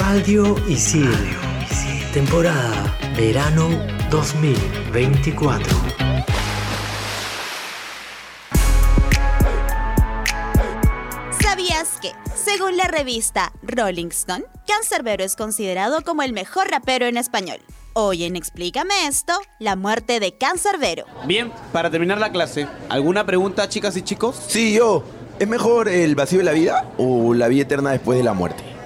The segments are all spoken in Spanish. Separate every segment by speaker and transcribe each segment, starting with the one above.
Speaker 1: Radio Isil. Temporada Verano 2024.
Speaker 2: ¿Sabías que, según la revista Rolling Stone, Cancerbero es considerado como el mejor rapero en español? Hoy en Explícame esto, la muerte de Cancerbero.
Speaker 3: Bien, para terminar la clase, ¿alguna pregunta, chicas y chicos?
Speaker 4: Sí, yo. ¿Es mejor el vacío de la vida o la vida eterna después de la muerte?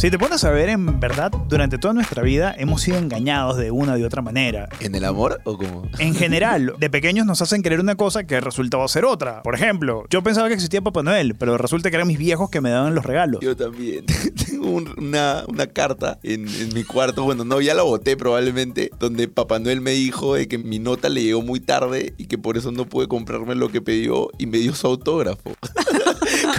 Speaker 5: Si te pones a ver, en verdad, durante toda nuestra vida hemos sido engañados de una u otra manera.
Speaker 4: ¿En el amor o cómo?
Speaker 5: En general, de pequeños nos hacen creer una cosa que resultaba ser otra. Por ejemplo, yo pensaba que existía Papá Noel, pero resulta que eran mis viejos que me daban los regalos.
Speaker 4: Yo también. Tengo un- una, una carta en, en mi cuarto, bueno, no, ya la boté probablemente, donde Papá Noel me dijo de que mi nota le llegó muy tarde y que por eso no pude comprarme lo que pidió y me dio su autógrafo.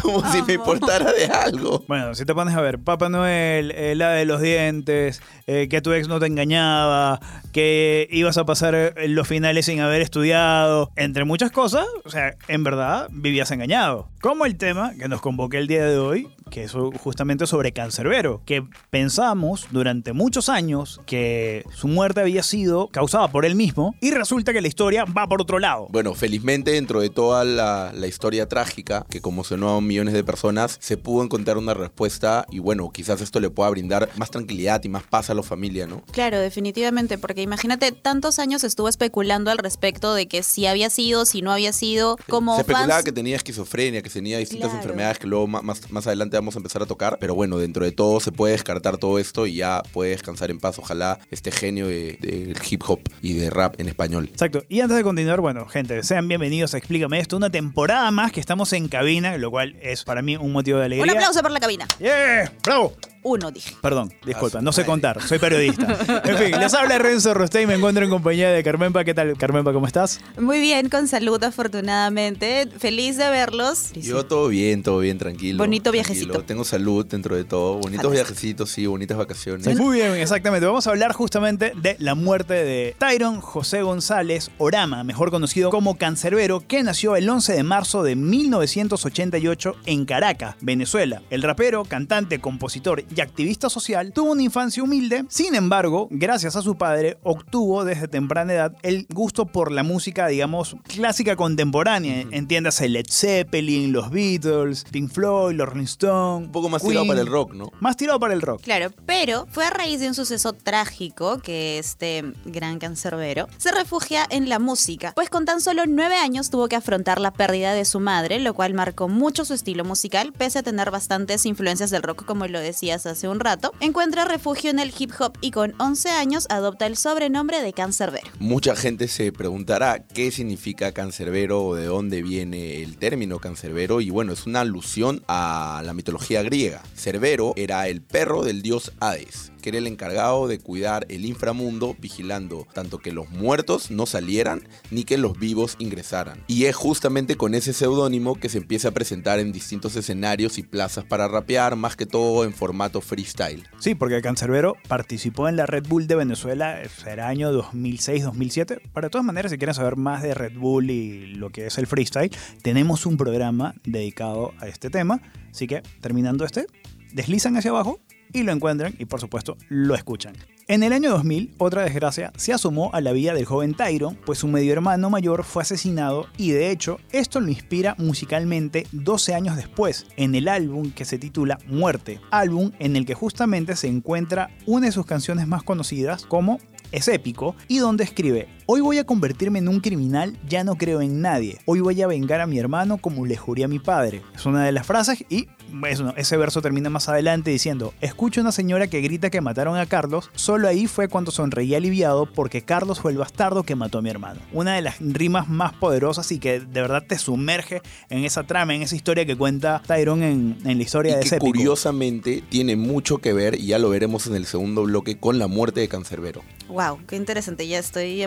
Speaker 4: Como si me importara de algo.
Speaker 5: Bueno, si te pones a ver, Papá Noel, eh, la de los dientes, eh, que tu ex no te engañaba, que ibas a pasar eh, los finales sin haber estudiado, entre muchas cosas, o sea, en verdad vivías engañado. Como el tema que nos convoca el día de hoy, que es justamente sobre Cancerbero, que pensamos durante muchos años que su muerte había sido causada por él mismo y resulta que la historia va por otro lado.
Speaker 4: Bueno, felizmente dentro de toda la, la historia trágica que conmocionó a millones de personas, se pudo encontrar una respuesta y bueno, quizás esto le pueda brindar más tranquilidad y más paz a la familia, ¿no?
Speaker 2: Claro, definitivamente, porque imagínate, tantos años estuvo especulando al respecto de que si había sido, si no había sido, como
Speaker 4: se especulaba
Speaker 2: fans.
Speaker 4: que tenía esquizofrenia, que tenía distintas
Speaker 2: Claro.
Speaker 4: enfermedades que luego más, más adelante vamos a empezar a tocar, pero bueno, dentro de todo se puede descartar todo esto y ya puede descansar en paz, ojalá este genio de- del hip hop y de rap en español.
Speaker 5: Exacto. Y antes de continuar, bueno, gente, sean bienvenidos a Explícame esto, una temporada más que estamos en cabina, lo cual es para mí un motivo de alegría.
Speaker 2: Un aplauso por la cabina.
Speaker 5: ¡Yeah! ¡Bravo!
Speaker 2: Uno, dije.
Speaker 5: Perdón, disculpa, no sé contar, soy periodista. En fin, les habla Renzo Rostey y me encuentro en compañía de Carmenpa. ¿Qué tal, Carmenpa? ¿Cómo estás?
Speaker 2: Muy bien, con salud, afortunadamente. Feliz de verlos.
Speaker 4: Yo todo bien, todo bien, tranquilo.
Speaker 2: Bonito
Speaker 4: tranquilo.
Speaker 2: viajecito.
Speaker 4: Tengo salud dentro de todo. Bonitos viajecitos, sí, bonitas vacaciones.
Speaker 5: Muy bien, exactamente. Vamos a hablar justamente de la muerte de Tyron José González Orama, mejor conocido como Cancerbero, que nació el 11 de marzo de 1988 en Caracas, Venezuela. El rapero, cantante, compositor y activista social tuvo una infancia humilde, sin embargo, gracias a su padre, obtuvo desde temprana edad el gusto por la música, digamos, clásica contemporánea. Entiéndase Led Zeppelin, los Beatles, Pink Floyd, los Rolling Stones.
Speaker 4: Un poco más tirado para el rock, ¿no?
Speaker 5: Más tirado para el rock.
Speaker 2: Claro, pero fue a raíz de un suceso trágico que este gran cancerbero se refugia en la música, pues con tan solo nueve años tuvo que afrontar la pérdida de su madre, lo cual marcó mucho su estilo musical, pese a tener bastantes influencias del rock, como lo decías hace un rato. Encuentra refugio en el hip hop y con 11 años adopta el sobrenombre de cancerbero.
Speaker 4: Mucha gente se preguntará qué significa cancerbero o de dónde viene el término cancerbero y bueno, es una alusión a la mitología griega. Cerbero era el perro del dios Hades, que era el encargado de cuidar el inframundo, vigilando tanto que los muertos no salieran ni que los vivos ingresaran. Y es justamente con ese seudónimo que se empieza a presentar en distintos escenarios y plazas para rapear, más que todo en formato freestyle.
Speaker 5: Sí, porque Cancerbero participó en la Red Bull de Venezuela, era año 2006-2007. Para todas maneras, si quieren saber más de Red Bull y lo que es el freestyle, tenemos un programa dedicado a este tema. Así que, terminando este, deslizan hacia abajo y lo encuentran y por supuesto lo escuchan. En el año 2000, otra desgracia se asomó a la vida del joven Tyron, pues su medio hermano mayor fue asesinado y de hecho esto lo inspira musicalmente 12 años después, en el álbum que se titula Muerte, álbum en el que justamente se encuentra una de sus canciones más conocidas como es épico y donde escribe Hoy voy a convertirme en un criminal, ya no creo en nadie. Hoy voy a vengar a mi hermano como le juré a mi padre. Es una de las frases y eso, ese verso termina más adelante diciendo, escucho una señora que grita que mataron a Carlos, solo ahí fue cuando sonreí aliviado porque Carlos fue el bastardo que mató a mi hermano. Una de las rimas más poderosas y que de verdad te sumerge en esa trama, en esa historia que cuenta Tyrone en, en la historia
Speaker 4: y
Speaker 5: de
Speaker 4: que
Speaker 5: ese épico.
Speaker 4: curiosamente tiene mucho que ver, y ya lo veremos en el segundo bloque, con la muerte de Cancerbero.
Speaker 2: Wow, qué interesante. Ya estoy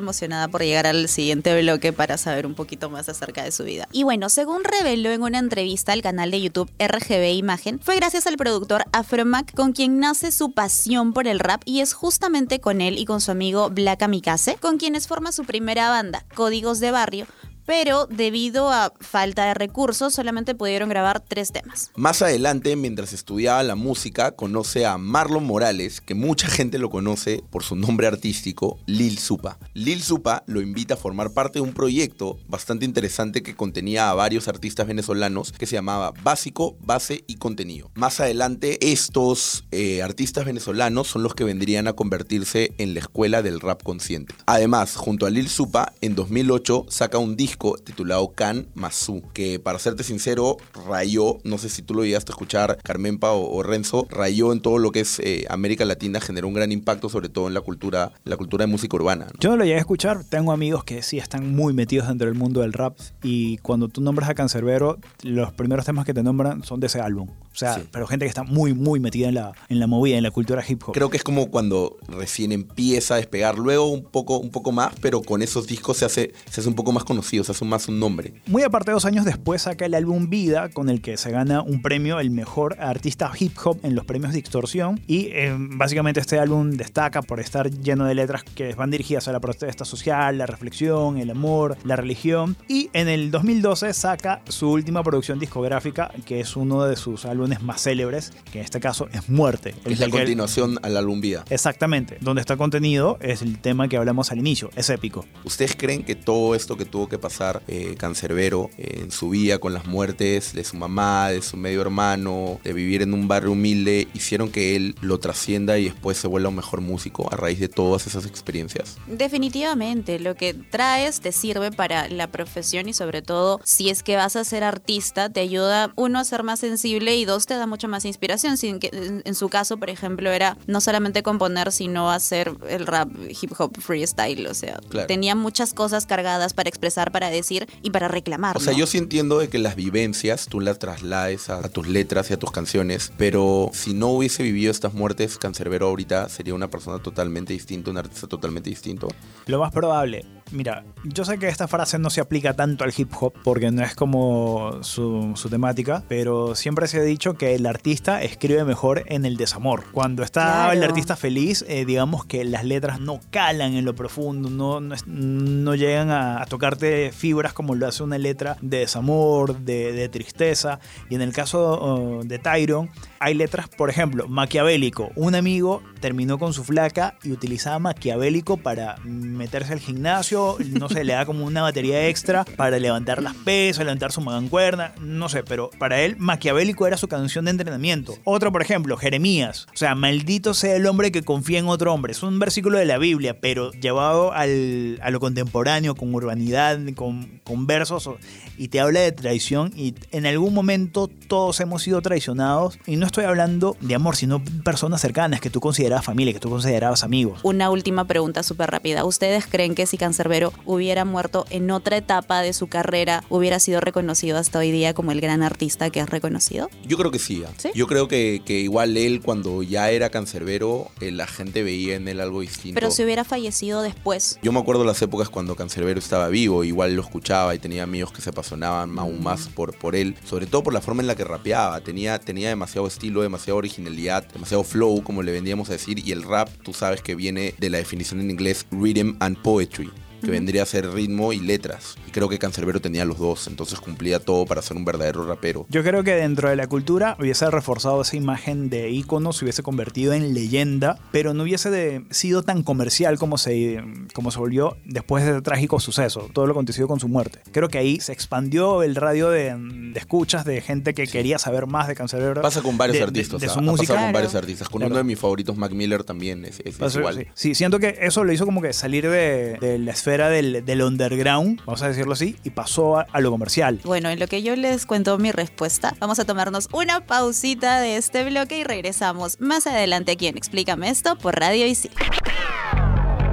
Speaker 2: por llegar al siguiente bloque para saber un poquito más acerca de su vida. Y bueno, según reveló en una entrevista al canal de YouTube RGB Imagen, fue gracias al productor Afromac con quien nace su pasión por el rap y es justamente con él y con su amigo Black Amicase con quienes forma su primera banda, Códigos de Barrio, pero debido a falta de recursos solamente pudieron grabar tres temas.
Speaker 4: Más adelante, mientras estudiaba la música, conoce a Marlon Morales, que mucha gente lo conoce por su nombre artístico, Lil Supa. Lil Supa lo invita a formar parte de un proyecto bastante interesante que contenía a varios artistas venezolanos que se llamaba Básico, Base y Contenido. Más adelante, estos eh, artistas venezolanos son los que vendrían a convertirse en la escuela del rap consciente. Además, junto a Lil Supa, en 2008 saca un disco titulado Can Masu, que para serte sincero, rayó, no sé si tú lo llegaste a escuchar, Carmenpa o, o Renzo, rayó en todo lo que es eh, América Latina, generó un gran impacto, sobre todo en la cultura, la cultura de música urbana.
Speaker 5: Yo no lo llegué a escuchar, tengo amigos que sí están muy metidos dentro del mundo del rap y cuando tú nombras a Cancerbero, los primeros temas que te nombran son de ese álbum. O sea,
Speaker 4: Sí.
Speaker 5: pero gente que está muy, muy metida en la, en la movida, en la cultura hip hop.
Speaker 4: Creo que es como cuando recién empieza a despegar, luego un poco, un poco más, pero con esos discos se hace, se hace un poco más conocido, se hace más un nombre.
Speaker 5: Muy aparte, dos años después saca el álbum Vida, con el que se gana un premio, el mejor artista hip hop en los premios de extorsión. Y eh, básicamente este álbum destaca por estar lleno de letras que van dirigidas a la protesta social, la reflexión, el amor, la religión. Y en el 2012 saca su última producción discográfica, que es uno de sus álbumes más célebres, que en este caso es Muerte. El
Speaker 4: Es la continuación al álbum Vida.
Speaker 5: Exactamente, donde está contenido es el tema que hablamos al inicio, es épico.
Speaker 4: ¿Ustedes creen que todo esto que tuvo que pasar eh, Cancerbero eh, en su vida con las muertes de su mamá, de su medio hermano, de vivir en un barrio humilde, hicieron que él lo trascienda y después se vuelva un mejor músico a raíz de todas esas experiencias?
Speaker 2: Definitivamente, lo que traes te sirve para la profesión y sobre todo si es que vas a ser artista, te ayuda uno a ser más sensible y dos te da mucha más inspiración. Sin que, en, en su caso, por ejemplo, era no solamente componer, sino hacer el rap hip hop freestyle. O sea,
Speaker 4: Claro.
Speaker 2: tenía muchas cosas cargadas para expresar, para decir y para reclamar.
Speaker 4: O sea,
Speaker 2: ¿no?
Speaker 4: yo sí entiendo de que las vivencias tú las traslades a, a tus letras y a tus canciones, pero si no hubiese vivido estas muertes, Cancerbero ahorita sería una persona totalmente distinta, un artista totalmente distinto.
Speaker 5: Lo más probable. Mira, yo sé que esta frase no se aplica tanto al hip hop porque no es como su, su temática, pero siempre se ha dicho que el artista escribe mejor en el desamor. Cuando está
Speaker 2: Claro.
Speaker 5: el artista feliz, eh, digamos que las letras no calan en lo profundo, no, no, es- no llegan a, a tocarte fibras como lo hace una letra de desamor, de, de tristeza. Y en el caso oh, de Tyron, hay letras, por ejemplo, maquiavélico. Un amigo terminó con su flaca y utilizaba maquiavélico para meterse al gimnasio, no sé, le da como una batería extra para levantar las pesas, levantar su mancuerna, no sé, pero para él maquiavélico era su canción de entrenamiento. Otro, por ejemplo, Jeremías. O sea, maldito sea el hombre que confía en otro hombre. Es un versículo de la Biblia, pero llevado al- a lo contemporáneo, con urbanidad, con, con versos, y te habla de traición y en algún momento todos hemos sido traicionados y no estoy hablando de amor, sino personas cercanas que tú considerabas familia, que tú considerabas amigos.
Speaker 2: Una última pregunta súper rápida. ¿Ustedes creen que si Cancerbero hubiera muerto en otra etapa de su carrera, hubiera sido reconocido hasta hoy día como el gran artista que es reconocido?
Speaker 4: Yo creo que sí. ¿ah?
Speaker 2: ¿Sí?
Speaker 4: Yo creo que, que igual él, cuando ya era cancerbero, eh, la gente veía en él algo distinto.
Speaker 2: Pero si hubiera fallecido después.
Speaker 4: Yo me acuerdo las épocas cuando Cancerbero estaba vivo, igual lo escuchaba y tenía amigos que se apasionaban aún más por, por él, sobre todo por la forma en la que rapeaba. Tenía, tenía demasiado estilo, demasiada originalidad, demasiado flow, como le vendríamos a decir, y el rap, tú sabes que viene de la definición en inglés rhythm and poetry que vendría a ser ritmo y letras. Y creo que Cancerbero tenía los dos, entonces cumplía todo para ser un verdadero rapero.
Speaker 5: Yo creo que dentro de la cultura hubiese reforzado esa imagen de ícono, se hubiese convertido en leyenda, pero no hubiese de- sido tan comercial como se, como se volvió después de ese trágico suceso, todo lo acontecido con su muerte. Creo que ahí se expandió el radio de, de escuchas de gente que quería saber más de Cancerbero.
Speaker 4: Pasa con varios
Speaker 5: de-
Speaker 4: artistas,
Speaker 5: de su
Speaker 4: ha
Speaker 5: música.
Speaker 4: pasado con varios artistas. Con
Speaker 5: Claro.
Speaker 4: uno de mis favoritos, Mac Miller, también es, es- es
Speaker 5: Pasa-
Speaker 4: igual.
Speaker 5: sí. Sí, siento que eso lo hizo como que salir de, de la esfera era del, del underground, vamos a decirlo así, y pasó a, a lo comercial.
Speaker 2: Bueno, en lo que yo les cuento mi respuesta, vamos a tomarnos una pausita de este bloque y regresamos más adelante aquí en Explícame esto por Radio Isil.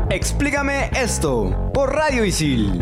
Speaker 6: Explícame esto por Radio Isil.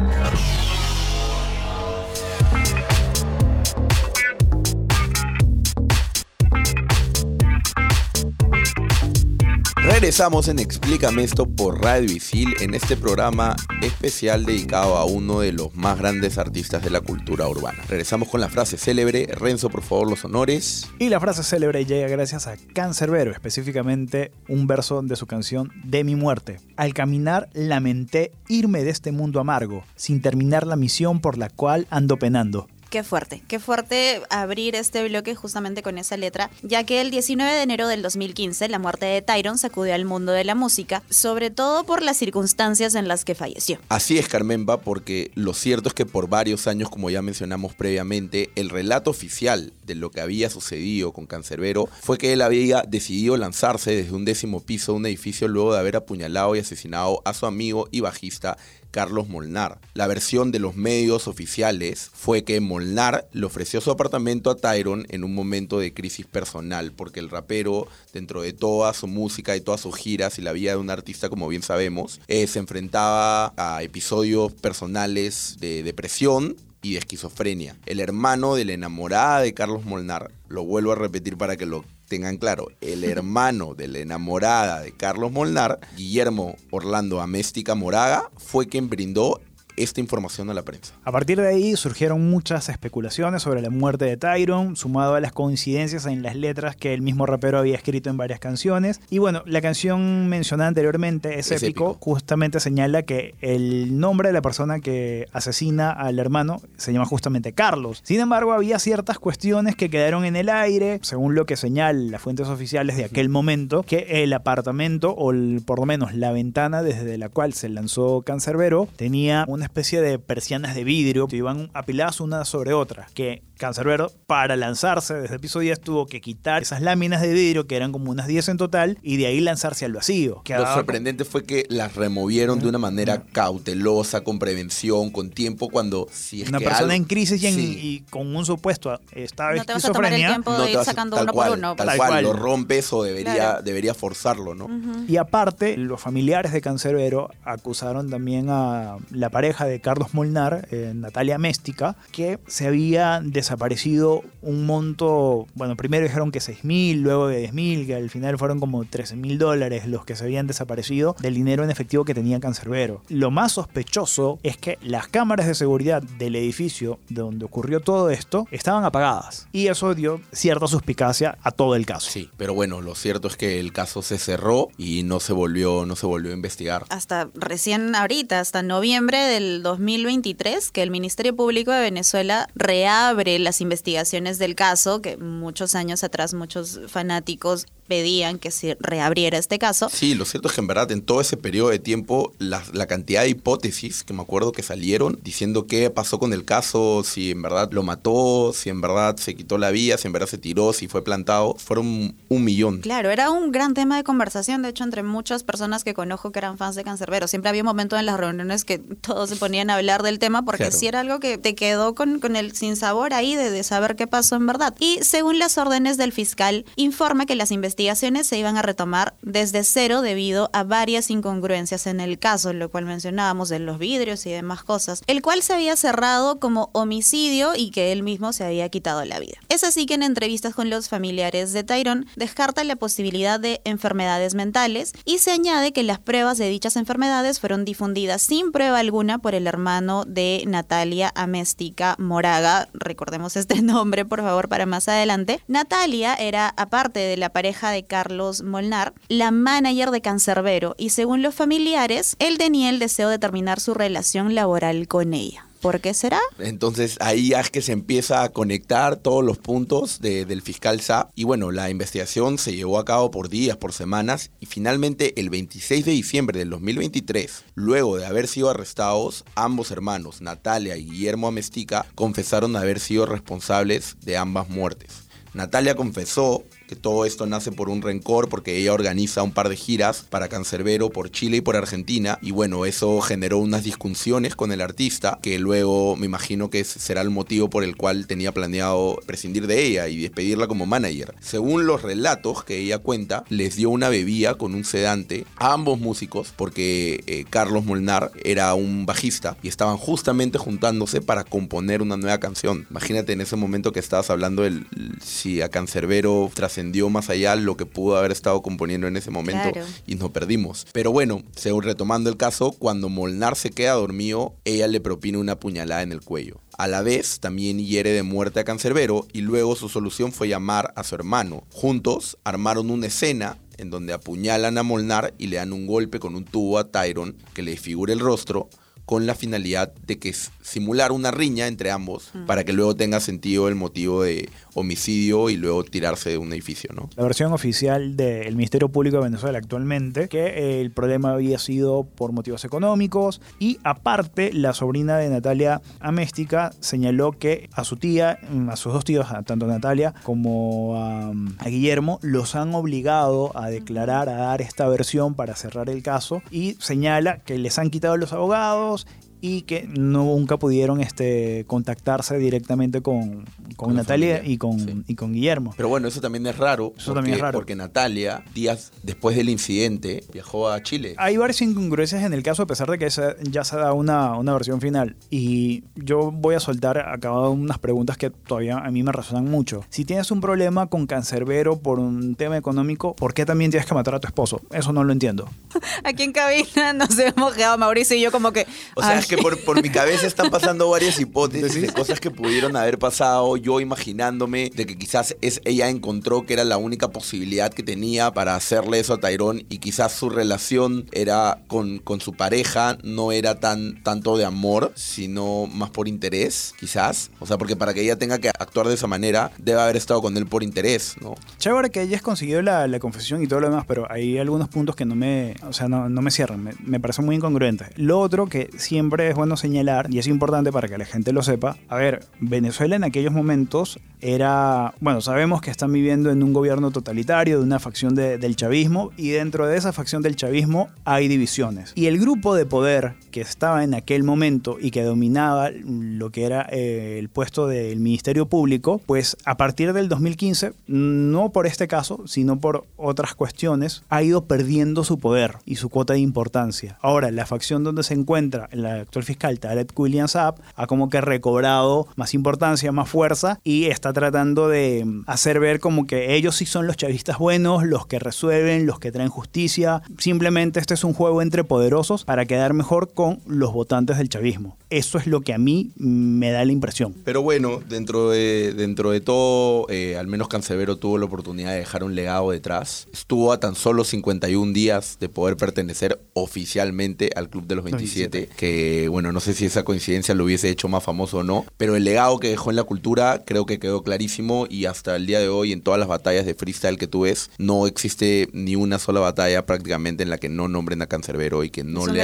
Speaker 4: Regresamos en Explícame esto por Radio Isil en este programa especial dedicado a uno de los más grandes artistas de la cultura urbana. Regresamos con la frase célebre, Renzo por favor los honores.
Speaker 5: Y la frase célebre llega gracias a Cancerbero, específicamente un verso de su canción De mi muerte. Al caminar lamenté irme de este mundo amargo, sin terminar la misión por la cual ando penando.
Speaker 2: Qué fuerte, qué fuerte abrir este bloque justamente con esa letra, ya que el 19 de enero del 2015 la muerte de Tyron sacudió al mundo de la música, sobre todo por las circunstancias en las que falleció.
Speaker 4: Así es, Carmenba, porque lo cierto es que por varios años, como ya mencionamos previamente, el relato oficial de lo que había sucedido con Cancerbero fue que él había decidido lanzarse desde un décimo piso de un edificio luego de haber apuñalado y asesinado a su amigo y bajista Carlos Molnar. La versión de los medios oficiales fue que Molnar le ofreció su apartamento a Tyron en un momento de crisis personal, porque el rapero, dentro de toda su música y todas sus giras y la vida de un artista, como bien sabemos, eh, se enfrentaba a episodios personales de depresión y de esquizofrenia. El hermano de la enamorada de Carlos Molnar, lo vuelvo a repetir para que lo tengan claro, el hermano de la enamorada de Carlos Molnar, Guillermo Orlando Améstica Moraga, fue quien brindó esta información a la prensa.
Speaker 5: A partir de ahí surgieron muchas especulaciones sobre la muerte de Tyron, sumado a las coincidencias en las letras que el mismo rapero había escrito en varias canciones. Y bueno, la canción mencionada anteriormente, Es,
Speaker 4: Es
Speaker 5: épico,
Speaker 4: épico.
Speaker 5: justamente señala que el nombre de la persona que asesina al hermano se llama justamente Carlos. Sin embargo, había ciertas cuestiones que quedaron en el aire, según lo que señalan las fuentes oficiales de aquel momento, que el apartamento, o el- por lo menos la ventana desde la cual se lanzó Cancerbero, tenía una especie de persianas de vidrio que iban apiladas una sobre otra, que Cancerbero, para lanzarse desde el piso 10, tuvo que quitar esas láminas de vidrio, que eran como unas 10 en total, y de ahí lanzarse al vacío.
Speaker 4: Lo sorprendente fue que las removieron de una manera cautelosa, con prevención, con tiempo, cuando si es
Speaker 5: una
Speaker 4: que
Speaker 5: persona
Speaker 4: algo-
Speaker 5: en crisis y, en-
Speaker 4: Sí.
Speaker 5: y con un supuesto estado de
Speaker 2: No te vas a tomar el
Speaker 5: esquizofrenia.
Speaker 2: tiempo de ir
Speaker 4: vas
Speaker 2: sacando
Speaker 4: tal
Speaker 2: uno
Speaker 4: cual,
Speaker 2: por uno.
Speaker 4: Tal
Speaker 5: Tal
Speaker 4: cual,
Speaker 5: cual.
Speaker 4: lo rompes o debería,
Speaker 2: Claro.
Speaker 4: debería forzarlo, ¿no?
Speaker 5: Y aparte, los familiares de Cancerbero acusaron también a la pareja de Carlos Molnar, eh, Natalia Méstica, que se había desaparecido un monto, bueno, primero dijeron que 6 mil, luego de 10 mil, que al final fueron como 13 mil dólares los que se habían desaparecido del dinero en efectivo que tenía Cancerbero. Lo más sospechoso es que las cámaras de seguridad del edificio donde ocurrió todo esto estaban apagadas. Y eso dio cierta suspicacia a todo el caso.
Speaker 4: Sí, pero bueno, lo cierto es que el caso se cerró y no se volvió, no se volvió a investigar.
Speaker 2: hasta recién ahorita, hasta noviembre del 2023, que el Ministerio Público de Venezuela reabre las investigaciones del caso, que muchos años atrás muchos fanáticos pedían que se reabriera este caso.
Speaker 4: Sí, lo cierto es que en verdad en todo ese periodo de tiempo la, la cantidad de hipótesis que me acuerdo que salieron diciendo qué pasó con el caso, si en verdad lo mató, si en verdad se quitó la vía, si en verdad se tiró, si fue plantado, fueron un millón.
Speaker 2: Claro, era un gran tema de conversación, de hecho, entre muchas personas que conozco que eran fans de Cancerbero. Siempre había un momento en las reuniones que todos se ponían a hablar del tema porque
Speaker 4: Claro.
Speaker 2: sí era algo que te quedó con, con el sinsabor ahí de, de saber qué pasó en verdad. Y según las órdenes del fiscal, informa que las investigaciones se iban a retomar desde cero debido a varias incongruencias en el caso, lo cual mencionábamos de los vidrios y demás cosas, el cual se había cerrado como homicidio y que él mismo se había quitado la vida. Es así que en entrevistas con los familiares de Tyrone descarta la posibilidad de enfermedades mentales y se añade que las pruebas de dichas enfermedades fueron difundidas sin prueba alguna por el hermano de Natalia Améstica Moraga. Recordemos este nombre, por favor, para más adelante. Natalia era, aparte de la pareja de Carlos Molnar, la manager de Cancerbero y según los familiares, él tenía el deseo de terminar su relación laboral con ella. ¿Por qué será?
Speaker 4: Entonces ahí es que se empieza a conectar todos los puntos de- del fiscal Sa. Y bueno, la investigación se llevó a cabo por días, por semanas. Y finalmente el 26 de diciembre del 2023, luego de haber sido arrestados, ambos hermanos, Natalia y Guillermo Amestica, confesaron haber sido responsables de ambas muertes. Natalia confesó que todo esto nace por un rencor porque ella organiza un par de giras para Cancerbero por Chile y por Argentina y bueno, eso generó unas discusiones con el artista que luego me imagino que será el motivo por el cual tenía planeado prescindir de ella y despedirla como manager. Según los relatos que ella cuenta, les dio una bebida con un sedante a ambos músicos porque eh, Carlos Molnar era un bajista y estaban justamente juntándose para componer una nueva canción. Imagínate en ese momento que estabas hablando del si a Cancerbero trascendió más allá lo que pudo haber estado componiendo en ese momento y nos perdimos. Pero bueno, según retomando el caso, cuando Molnar se queda dormido, ella le propina una puñalada en el cuello. A la vez, también hiere de muerte a Cancerbero y luego su solución fue llamar a su hermano. Juntos armaron una escena en donde apuñalan a Molnar y le dan un golpe con un tubo a Tyron que le figura el rostro con la finalidad de que simular una riña entre ambos para que luego tenga sentido el motivo de homicidio y luego tirarse de un edificio, ¿no?
Speaker 5: La versión oficial del Ministerio Público de Venezuela actualmente, que el problema había sido por motivos económicos y aparte la sobrina de Natalia Améstica señaló que a su tía, a sus dos tíos, tanto a Natalia como a Guillermo, los han obligado a declarar, a dar esta versión para cerrar el caso y señala que les han quitado los abogados, y que nunca pudieron este, contactarse directamente con, con, Natalia y con, y con Guillermo.
Speaker 4: Pero bueno, eso también es raro.
Speaker 5: Eso también es raro.
Speaker 4: Porque Natalia, días después del incidente, viajó a Chile.
Speaker 5: Hay varias incongruencias en el caso, a pesar de que ya se da una, una versión final. Y yo voy a soltar acá unas preguntas que todavía a mí me resonan mucho. Si tienes un problema con Cancerbero por un tema económico, ¿por qué también tienes que matar a tu esposo? Eso no lo entiendo.
Speaker 2: Aquí en cabina nos hemos quedado Mauricio y yo como que...
Speaker 4: O sea, que por, por mi cabeza están pasando varias hipótesis de cosas que pudieron haber pasado. Yo imaginándome de que quizás es, ella encontró que era la única posibilidad que tenía para hacerle eso a Tyrone y quizás su relación era con, con su pareja, no era tan tanto de amor, sino más por interés, quizás. O sea, porque para que ella tenga que actuar de esa manera, debe haber estado con él por interés, ¿no?
Speaker 5: Chévere que hayas conseguido la, la confesión y todo lo demás, pero hay algunos puntos que no me, o sea, no, no me cierran, me, me parece muy incongruente. Lo otro que siempre es bueno señalar, y es importante para que la gente lo sepa, a ver, Venezuela en aquellos momentos era, bueno, sabemos que están viviendo en un gobierno totalitario, de una facción del chavismo, y dentro de esa facción del chavismo hay divisiones. Y el grupo de poder que estaba en aquel momento y que dominaba lo que era eh, el puesto del Ministerio Público, pues a partir del 2015, no por este caso, sino por otras cuestiones, ha ido perdiendo su poder y su cuota de importancia. Ahora, la facción donde se encuentra la actual fiscal Tarek William Saab ha como que recobrado más importancia, más fuerza y está tratando de hacer ver como que ellos sí son los chavistas buenos, los que resuelven, los que traen justicia. Simplemente este es un juego entre poderosos para quedar mejor con los votantes del chavismo. Eso es lo que a mí me da la impresión.
Speaker 4: Pero bueno, dentro de, dentro de todo, eh, al menos Cancelero tuvo la oportunidad de dejar un legado detrás. Estuvo a tan solo 51 días de poder pertenecer oficialmente al Club de los 27, que bueno, no sé si esa coincidencia lo hubiese hecho más famoso o no, pero el legado que dejó en la cultura creo que quedó clarísimo y hasta el día de hoy en todas las batallas de freestyle que tú ves, no existe ni una sola batalla prácticamente en la que no nombren a Cancerbero y que no, le,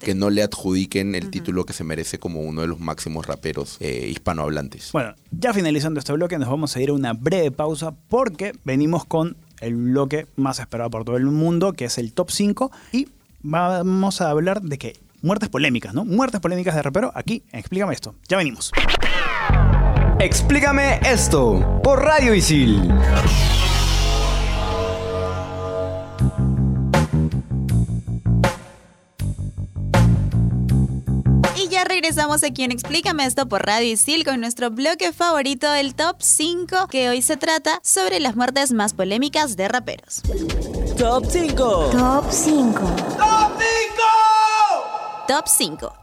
Speaker 4: que no le adjudiquen el título que se merece como uno de los máximos raperos eh, hispanohablantes.
Speaker 5: Bueno, ya finalizando este bloque nos vamos a ir a una breve pausa porque venimos con el bloque más esperado por todo el mundo, que es el top 5 y vamos a hablar de que muertes polémicas, ¿no? Muertes polémicas de rapero. Aquí, explícame esto. Ya venimos.
Speaker 6: Explícame esto por Radio Isil.
Speaker 2: Y ya regresamos aquí en Explícame esto por Radio Isil con nuestro bloque favorito, el Top 5, que hoy se trata sobre las muertes más polémicas de raperos.
Speaker 1: Top 5.
Speaker 7: Top 5.
Speaker 2: Top 5,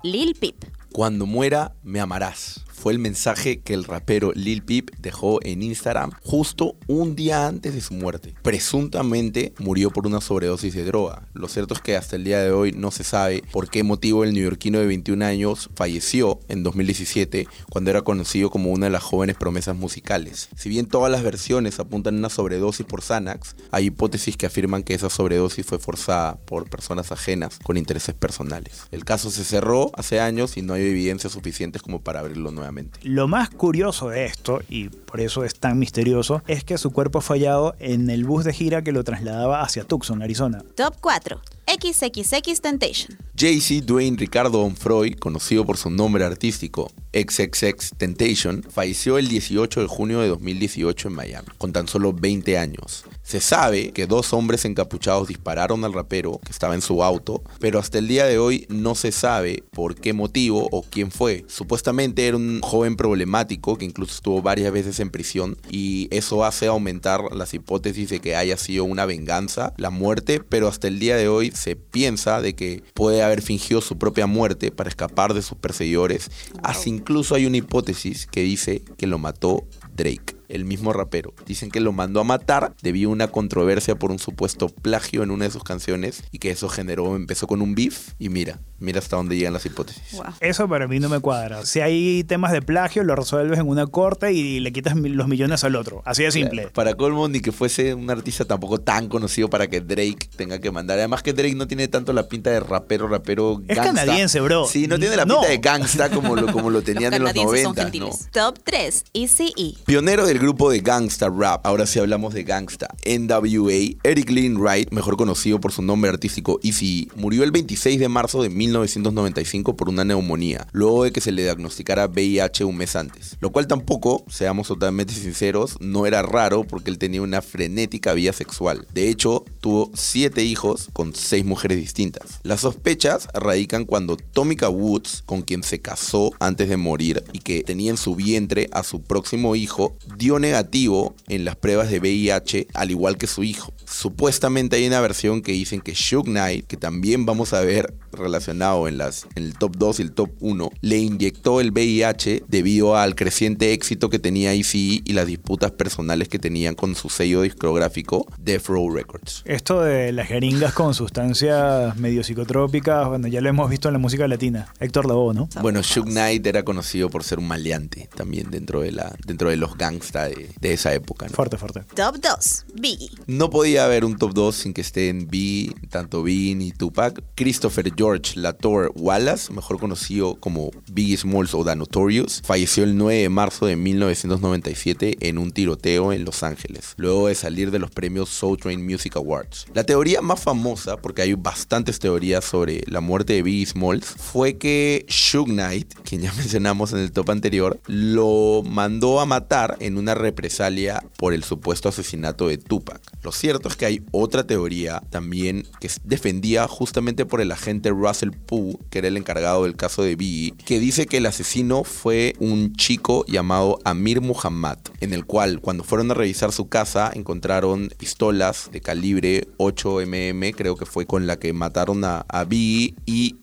Speaker 2: Lil Peep.
Speaker 4: Cuando muera, me amarás. Fue el mensaje que el rapero Lil Peep dejó en Instagram justo un día antes de su muerte. Presuntamente murió por una sobredosis de droga. Lo cierto es que hasta el día de hoy no se sabe por qué motivo el neoyorquino de 21 años falleció en 2017 cuando era conocido como una de las jóvenes promesas musicales. Si bien todas las versiones apuntan a una sobredosis por Xanax, hay hipótesis que afirman que esa sobredosis fue forzada por personas ajenas con intereses personales. El caso se cerró hace años y no hay evidencias suficientes como para abrirlo nuevamente. Aproximadamente.
Speaker 5: Lo más curioso de esto, y por eso es tan misterioso, es que su cuerpo fue hallado en el bus de gira que lo trasladaba hacia Tucson, Arizona.
Speaker 2: Top 4. XXX Temptation.
Speaker 4: Jay-Z Dwayne Ricardo Onfroy, conocido por su nombre artístico XXX Temptation, falleció el 18 de junio de 2018 en Miami, con tan solo 20 años. Se sabe que dos hombres encapuchados dispararon al rapero que estaba en su auto, pero hasta el día de hoy no se sabe por qué motivo o quién fue. Supuestamente era un joven problemático que incluso estuvo varias veces en prisión y eso hace aumentar las hipótesis de que haya sido una venganza, la muerte, pero hasta el día de hoy se piensa de que puede haber fingido su propia muerte para escapar de sus perseguidores. Así incluso hay una hipótesis que dice que lo mató Drake el mismo rapero. Dicen que lo mandó a matar debido a una controversia por un supuesto plagio en una de sus canciones y que eso generó, empezó con un beef y mira, mira hasta dónde llegan las hipótesis.
Speaker 5: Eso para mí no me cuadra. Si hay temas de plagio, lo resuelves en una corte y le quitas los millones al otro. Así de simple.
Speaker 4: Para colmo, ni que fuese un artista tampoco tan conocido para que Drake tenga que mandar. Además que Drake no tiene tanto la pinta de rapero, rapero
Speaker 5: Es canadiense, bro.
Speaker 4: Sí, no tiene la pinta de gangsta como lo, como lo tenían en los 90. ¿no?
Speaker 2: Top 3. ECE.
Speaker 4: Pionero del grupo de gangsta rap, ahora sí hablamos de gangsta, NWA, Eric Lynn Wright, mejor conocido por su nombre artístico ECE, murió el 26 de marzo de 1995 por una neumonía, luego de que se le diagnosticara VIH un mes antes. Lo cual tampoco, seamos totalmente sinceros, no era raro porque él tenía una frenética vida sexual. De hecho, tuvo siete hijos con seis mujeres distintas. Las sospechas radican cuando Tomica Woods, con quien se casó antes de morir y que tenía en su vientre a su próximo hijo, dio negativo en las pruebas de VIH, al igual que su hijo. Supuestamente hay una versión que dicen que Shug Knight, que también vamos a ver relacionado en, las, en el top 2 y el top 1, le inyectó el VIH debido al creciente éxito que tenía ICE y las disputas personales que tenían con su sello discográfico Death Row Records.
Speaker 5: Esto de las jeringas con sustancias medio psicotrópicas, bueno, ya lo hemos visto en la música latina. Héctor Lavoe, ¿no?
Speaker 4: Bueno, Shug Knight era conocido por ser un maleante también dentro de, la, dentro de los gangsta de, de esa época. ¿no?
Speaker 5: Fuerte, fuerte.
Speaker 2: Top 2. Biggie.
Speaker 4: No podía haber un top 2 sin que estén B, tanto B ni Tupac. Christopher George Latour Wallace, mejor conocido como Biggie Smalls o The Notorious, falleció el 9 de marzo de 1997 en un tiroteo en Los Ángeles, luego de salir de los premios Soul Train Music Awards. La teoría más famosa, porque hay bastantes teorías sobre la muerte de Biggie Smalls, fue que Shug Knight, quien ya mencionamos en el top anterior, lo mandó a matar en una represalia por el supuesto asesinato de Tupac. Lo cierto es que hay otra teoría también que defendía justamente por el agente Russell Poe, que era el encargado del caso de Biggie, que dice que el asesino fue un chico llamado Amir Muhammad, en el cual cuando fueron a revisar su casa encontraron pistolas de calibre 8 mm, creo que fue con la que mataron a, a Biggie y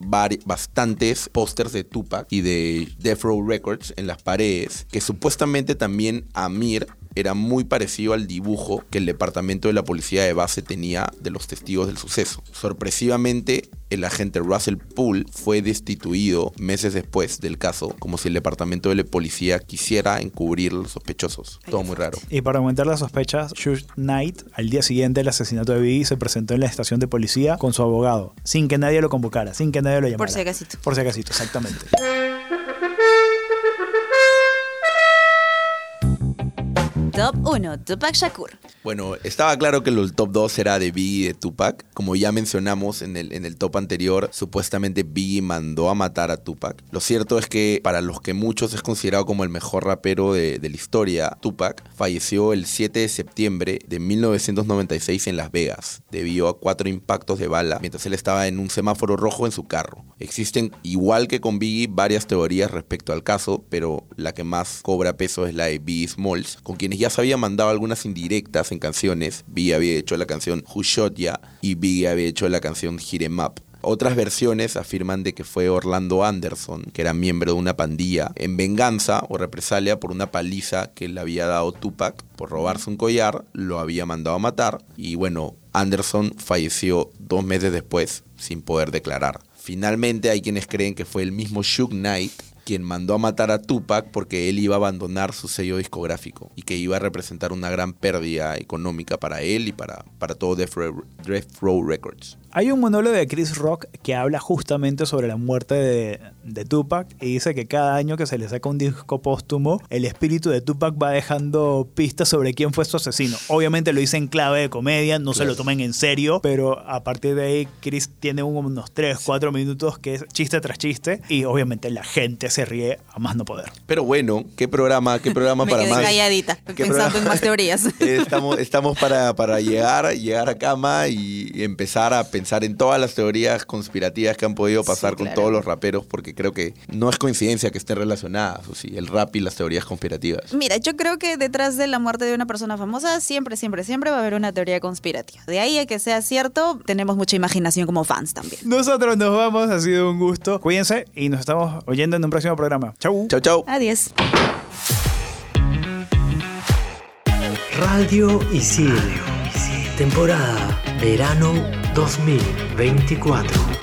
Speaker 4: bastantes pósters de Tupac y de Death Row Records en las paredes, que supuestamente también Amir era muy parecido al dibujo que el departamento de la policía de base tenía de los testigos del suceso. Sorpresivamente, el agente Russell Poole fue destituido meses después del caso, como si el departamento de la policía quisiera encubrir a los sospechosos. Todo muy raro.
Speaker 5: Y para aumentar las sospechas, Shug Knight, al día siguiente del asesinato de Biggie, se presentó en la estación de policía con su abogado, sin que nadie lo convocara, sin que nadie lo llamara.
Speaker 2: Por si acaso.
Speaker 5: Por si acaso, exactamente.
Speaker 2: Top 1. Tupac Shakur.
Speaker 4: Bueno, estaba claro que el top 2 era de Biggie y de Tupac. Como ya mencionamos en el, en el top anterior, supuestamente Biggie mandó a matar a Tupac. Lo cierto es que para los que muchos es considerado como el mejor rapero de, de la historia, Tupac falleció el 7 de septiembre de 1996 en Las Vegas, debido a cuatro impactos de bala mientras él estaba en un semáforo rojo en su carro. Existen, igual que con Biggie, varias teorías respecto al caso, pero la que más cobra peso es la de Biggie Smalls, con quienes ya había mandado algunas indirectas en canciones. Biggie había hecho la canción Who Ya y Biggie había hecho la canción Hit 'em Up. Otras versiones afirman de que fue Orlando Anderson, que era miembro de una pandilla, en venganza o represalia por una paliza que le había dado Tupac por robarse un collar, lo había mandado a matar y bueno, Anderson falleció dos meses después sin poder declarar. Finalmente hay quienes creen que fue el mismo Shug Knight quien mandó a matar a Tupac porque él iba a abandonar su sello discográfico y que iba a representar una gran pérdida económica para él y para, para todo Death Row, Row Records.
Speaker 5: Hay un monólogo de Chris Rock que habla justamente sobre la muerte de, de Tupac y dice que cada año que se le saca un disco póstumo, el espíritu de Tupac va dejando pistas sobre quién fue su asesino. Obviamente lo dice en clave de comedia, no se lo tomen en serio, pero a partir de ahí Chris tiene unos 3, 4 minutos que es chiste tras chiste y obviamente la gente se ríe a más no poder.
Speaker 4: Pero bueno, ¿qué programa, qué programa
Speaker 2: Me
Speaker 4: para
Speaker 2: quedé
Speaker 4: más?
Speaker 2: calladita,
Speaker 4: ¿Qué
Speaker 2: pensando
Speaker 4: programa?
Speaker 2: en más teorías.
Speaker 4: Estamos, estamos para, para llegar, llegar a cama y empezar a pensar en todas las teorías conspirativas que han podido pasar
Speaker 2: Sí,
Speaker 4: con todos los raperos, porque creo que no es coincidencia que estén relacionadas, o sí, el rap y las teorías conspirativas.
Speaker 2: Mira, yo creo que detrás de la muerte de una persona famosa siempre, siempre, siempre va a haber una teoría conspirativa. De ahí a que sea cierto, tenemos mucha imaginación como fans también.
Speaker 5: Nosotros nos vamos, ha sido un gusto. Cuídense y nos estamos oyendo en un próximo programa. Chau.
Speaker 4: Chau, chau.
Speaker 2: Adiós.
Speaker 1: Radio Isil. Temporada Verano 2024.